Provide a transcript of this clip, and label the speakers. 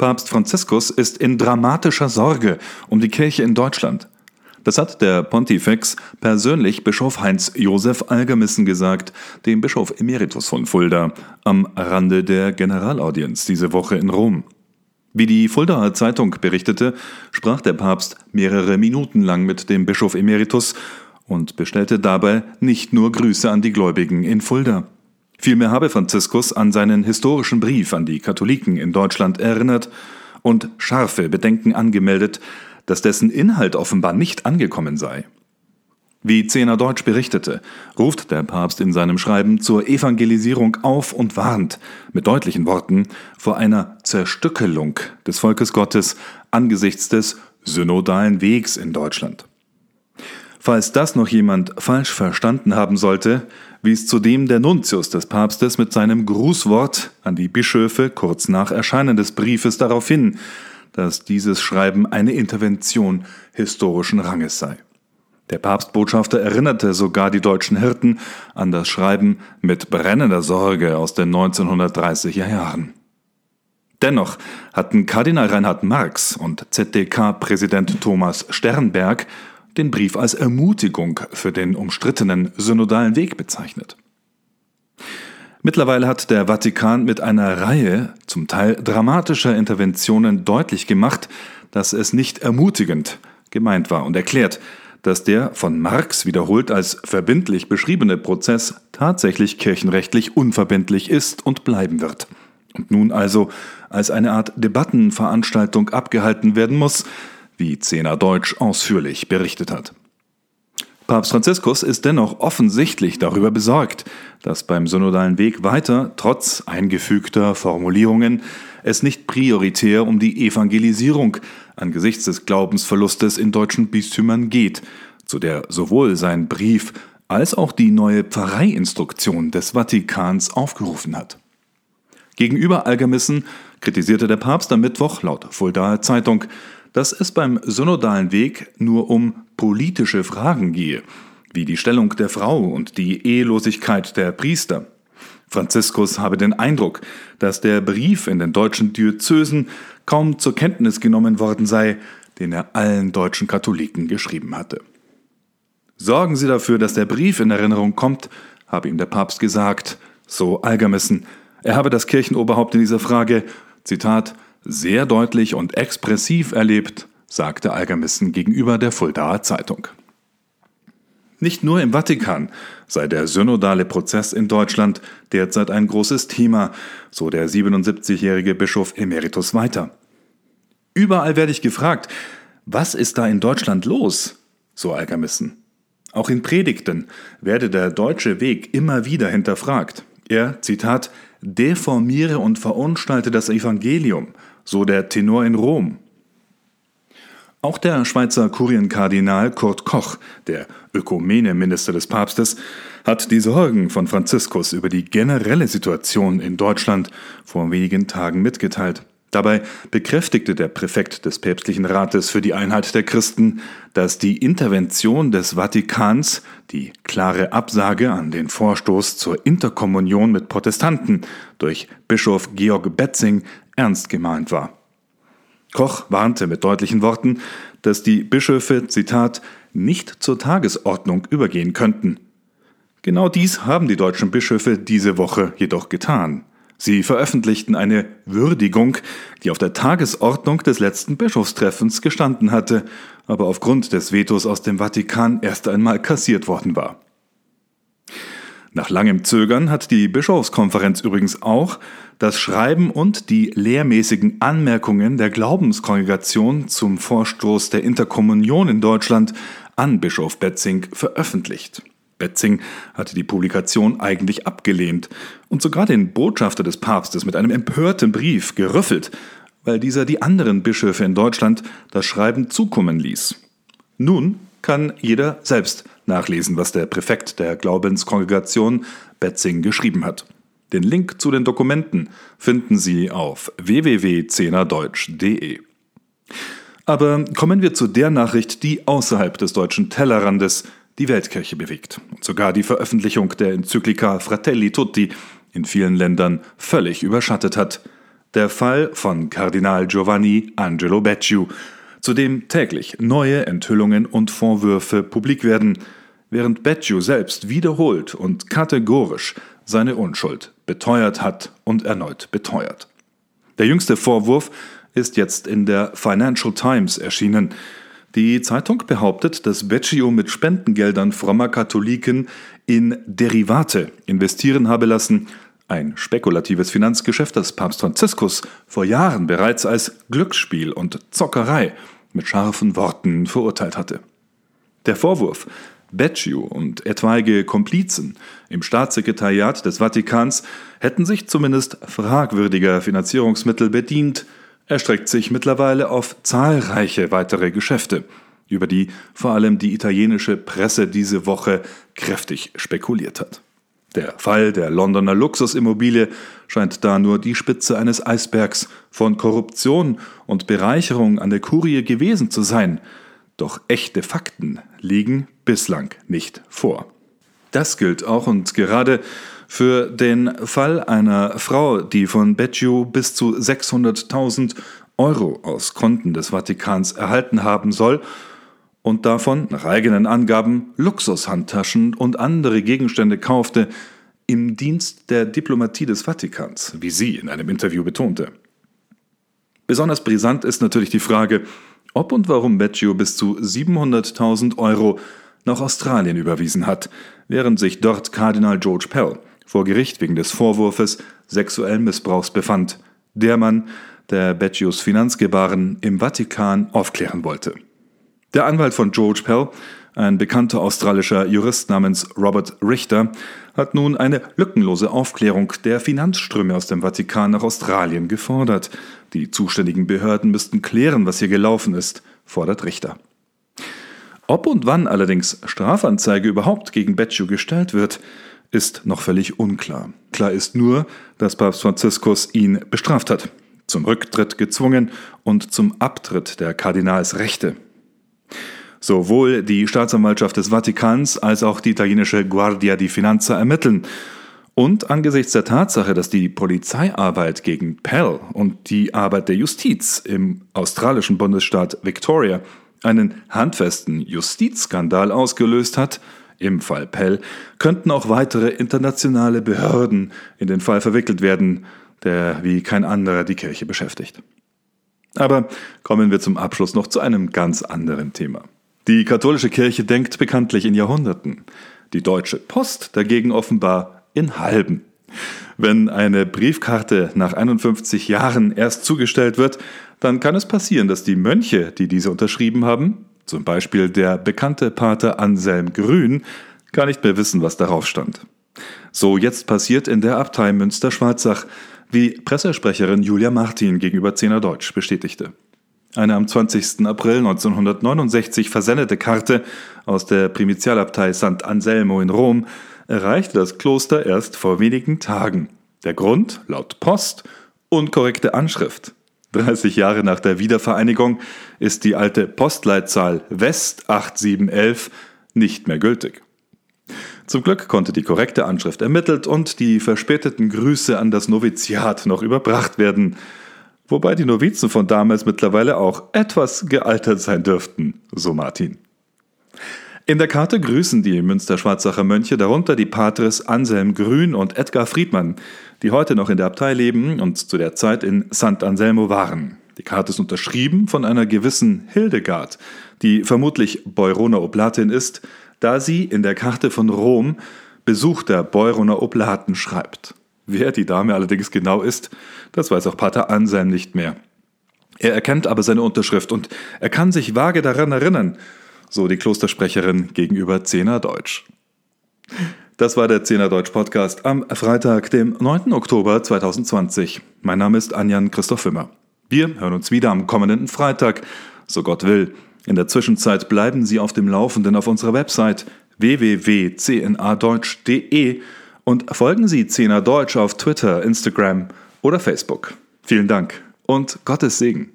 Speaker 1: Papst Franziskus ist in dramatischer Sorge um die Kirche in Deutschland. Das hat der Pontifex persönlich Bischof Heinz Josef Algermissen gesagt, dem Bischof Emeritus von Fulda, am Rande der Generalaudienz diese Woche in Rom. Wie die Fuldaer Zeitung berichtete, sprach der Papst mehrere Minuten lang mit dem Bischof Emeritus und bestellte dabei nicht nur Grüße an die Gläubigen in Fulda. Vielmehr habe Franziskus an seinen historischen Brief an die Katholiken in Deutschland erinnert und scharfe Bedenken angemeldet, dass dessen Inhalt offenbar nicht angekommen sei. Wie Zehner Deutsch berichtete, ruft der Papst in seinem Schreiben zur Evangelisierung auf und warnt mit deutlichen Worten vor einer Zerstückelung des Volkes Gottes angesichts des synodalen Wegs in Deutschland. Falls das noch jemand falsch verstanden haben sollte, wies zudem der Nuntius des Papstes mit seinem Grußwort an die Bischöfe kurz nach Erscheinen des Briefes darauf hin, dass dieses Schreiben eine Intervention historischen Ranges sei. Der Papstbotschafter erinnerte sogar die deutschen Hirten an das Schreiben mit brennender Sorge aus den 1930er Jahren. Dennoch hatten Kardinal Reinhard Marx und ZDK-Präsident Thomas Sternberg den Brief als Ermutigung für den umstrittenen synodalen Weg bezeichnet. Mittlerweile hat der Vatikan mit einer Reihe zum Teil dramatischer Interventionen deutlich gemacht, dass es nicht ermutigend gemeint war und erklärt, dass der von Marx wiederholt als verbindlich beschriebene Prozess tatsächlich kirchenrechtlich unverbindlich ist und bleiben wird. Und nun also als eine Art Debattenveranstaltung abgehalten werden muss, wie Zehner Deutsch ausführlich berichtet hat. Papst Franziskus ist dennoch offensichtlich darüber besorgt, dass beim synodalen Weg weiter, trotz eingefügter Formulierungen, es nicht prioritär um die Evangelisierung angesichts des Glaubensverlustes in deutschen Bistümern geht, zu der sowohl sein Brief als auch die neue Pfarreiinstruktion des Vatikans aufgerufen hat. Gegenüber Algermissen kritisierte der Papst am Mittwoch laut Fuldaer Zeitung, dass es beim synodalen Weg nur um politische Fragen gehe, wie die Stellung der Frau und die Ehelosigkeit der Priester. Franziskus habe den Eindruck, dass der Brief in den deutschen Diözesen kaum zur Kenntnis genommen worden sei, den er allen deutschen Katholiken geschrieben hatte. Sorgen Sie dafür, dass der Brief in Erinnerung kommt, habe ihm der Papst gesagt, so Algermissen. Er habe das Kirchenoberhaupt in dieser Frage, Zitat, sehr deutlich und expressiv erlebt, sagte Algermissen gegenüber der Fuldaer Zeitung. Nicht nur im Vatikan sei der synodale Prozess in Deutschland derzeit ein großes Thema, so der 77-jährige Bischof Emeritus weiter. Überall werde ich gefragt, was ist da in Deutschland los? So Algermissen. Auch in Predigten werde der deutsche Weg immer wieder hinterfragt. Er, Zitat, deformiere und verunstalte das Evangelium, so der Tenor in Rom. Auch der Schweizer Kurienkardinal Kurt Koch, der Ökumene-Minister des Papstes, hat die Sorgen von Franziskus über die generelle Situation in Deutschland vor wenigen Tagen mitgeteilt. Dabei bekräftigte der Präfekt des päpstlichen Rates für die Einheit der Christen, dass die Intervention des Vatikans, die klare Absage an den Vorstoß zur Interkommunion mit Protestanten durch Bischof Georg Betzing ernst gemeint war. Koch warnte mit deutlichen Worten, dass die Bischöfe, Zitat, nicht zur Tagesordnung übergehen könnten. Genau dies haben die deutschen Bischöfe diese Woche jedoch getan. Sie veröffentlichten eine Würdigung, die auf der Tagesordnung des letzten Bischofstreffens gestanden hatte, aber aufgrund des Vetos aus dem Vatikan erst einmal kassiert worden war. Nach langem Zögern hat die Bischofskonferenz übrigens auch das Schreiben und die lehrmäßigen Anmerkungen der Glaubenskongregation zum Vorstoß der Interkommunion in Deutschland an Bischof Betzing veröffentlicht. Betzing hatte die Publikation eigentlich abgelehnt und sogar den Botschafter des Papstes mit einem empörten Brief gerüffelt, weil dieser die anderen Bischöfe in Deutschland das Schreiben zukommen ließ. Nun kann jeder selbst nachlesen, was der Präfekt der Glaubenskongregation Betzing geschrieben hat. Den Link zu den Dokumenten finden Sie auf www.zehnerdeutsch.de. Aber kommen wir zu der Nachricht, die außerhalb des deutschen Tellerrandes die Weltkirche bewegt und sogar die Veröffentlichung der Enzyklika Fratelli Tutti in vielen Ländern völlig überschattet hat. Der Fall von Kardinal Giovanni Angelo Becciu, zu dem täglich neue Enthüllungen und Vorwürfe publik werden, während Becciu selbst wiederholt und kategorisch seine Unschuld beteuert hat und erneut beteuert. Der jüngste Vorwurf ist jetzt in der Financial Times erschienen. Die Zeitung behauptet, dass Beccio mit Spendengeldern frommer Katholiken in Derivate investieren habe lassen, ein spekulatives Finanzgeschäft, das Papst Franziskus vor Jahren bereits als Glücksspiel und Zockerei mit scharfen Worten verurteilt hatte. Der Vorwurf, Becciu und etwaige Komplizen im Staatssekretariat des Vatikans hätten sich zumindest fragwürdiger Finanzierungsmittel bedient, erstreckt sich mittlerweile auf zahlreiche weitere Geschäfte, über die vor allem die italienische Presse diese Woche kräftig spekuliert hat. Der Fall der Londoner Luxusimmobilie scheint da nur die Spitze eines Eisbergs von Korruption und Bereicherung an der Kurie gewesen zu sein, doch echte Fakten liegen bislang nicht vor. Das gilt auch und gerade für den Fall einer Frau, die von Becciu bis zu 600.000 Euro aus Konten des Vatikans erhalten haben soll und davon nach eigenen Angaben Luxushandtaschen und andere Gegenstände kaufte, im Dienst der Diplomatie des Vatikans, wie sie in einem Interview betonte. Besonders brisant ist natürlich die Frage, ob und warum Beccio bis zu 700.000 Euro nach Australien überwiesen hat, während sich dort Kardinal George Pell vor Gericht wegen des Vorwurfs sexuellen Missbrauchs befand, der Mann, der Beccios Finanzgebaren im Vatikan aufklären wollte. Der Anwalt von George Pell, ein bekannter australischer Jurist namens Robert Richter, hat nun eine lückenlose Aufklärung der Finanzströme aus dem Vatikan nach Australien gefordert. Die zuständigen Behörden müssten klären, was hier gelaufen ist, fordert Richter. Ob und wann allerdings Strafanzeige überhaupt gegen Becciu gestellt wird, ist noch völlig unklar. Klar ist nur, dass Papst Franziskus ihn bestraft hat, zum Rücktritt gezwungen und zum Abtritt der Kardinalsrechte. Sowohl die Staatsanwaltschaft des Vatikans als auch die italienische Guardia di Finanza ermitteln. Und angesichts der Tatsache, dass die Polizeiarbeit gegen Pell und die Arbeit der Justiz im australischen Bundesstaat Victoria einen handfesten Justizskandal ausgelöst hat, im Fall Pell könnten auch weitere internationale Behörden in den Fall verwickelt werden, der wie kein anderer die Kirche beschäftigt. Aber kommen wir zum Abschluss noch zu einem ganz anderen Thema. Die katholische Kirche denkt bekanntlich in Jahrhunderten, die deutsche Post dagegen offenbar in halben. Wenn eine Briefkarte nach 51 Jahren erst zugestellt wird, dann kann es passieren, dass die Mönche, die diese unterschrieben haben, zum Beispiel der bekannte Pater Anselm Grün, gar nicht mehr wissen, was darauf stand. So jetzt passiert in der Abtei Münster-Schwarzach, wie Pressesprecherin Julia Martin gegenüber Zehner Deutsch bestätigte. Eine am 20. April 1969 versendete Karte aus der Primizialabtei St. Anselmo in Rom erreichte das Kloster erst vor wenigen Tagen. Der Grund, laut Post, unkorrekte Anschrift. 30 Jahre nach der Wiedervereinigung ist die alte Postleitzahl West 8711 nicht mehr gültig. Zum Glück konnte die korrekte Anschrift ermittelt und die verspäteten Grüße an das Noviziat noch überbracht werden, wobei die Novizen von damals mittlerweile auch etwas gealtert sein dürften, so Martin. In der Karte grüßen die Münster-Schwarzacher Mönche darunter die Patres Anselm Grün und Edgar Friedmann, die heute noch in der Abtei leben und zu der Zeit in St. Anselmo waren. Die Karte ist unterschrieben von einer gewissen Hildegard, die vermutlich Beuroner Oblatin ist, da sie in der Karte von Rom Besuch der Beuroner Oblaten schreibt. Wer die Dame allerdings genau ist, das weiß auch Pater Anselm nicht mehr. Er erkennt aber seine Unterschrift und er kann sich vage daran erinnern, so die Klostersprecherin gegenüber Zehner Deutsch. Das war der Zehner Deutsch Podcast am Freitag, dem 9. Oktober 2020. Mein Name ist Anjan Christoph Wimmer. Wir hören uns wieder am kommenden Freitag, so Gott will. In der Zwischenzeit bleiben Sie auf dem Laufenden auf unserer Website www.cnadeutsch.de und folgen Sie Zehner Deutsch auf Twitter, Instagram oder Facebook. Vielen Dank und Gottes Segen.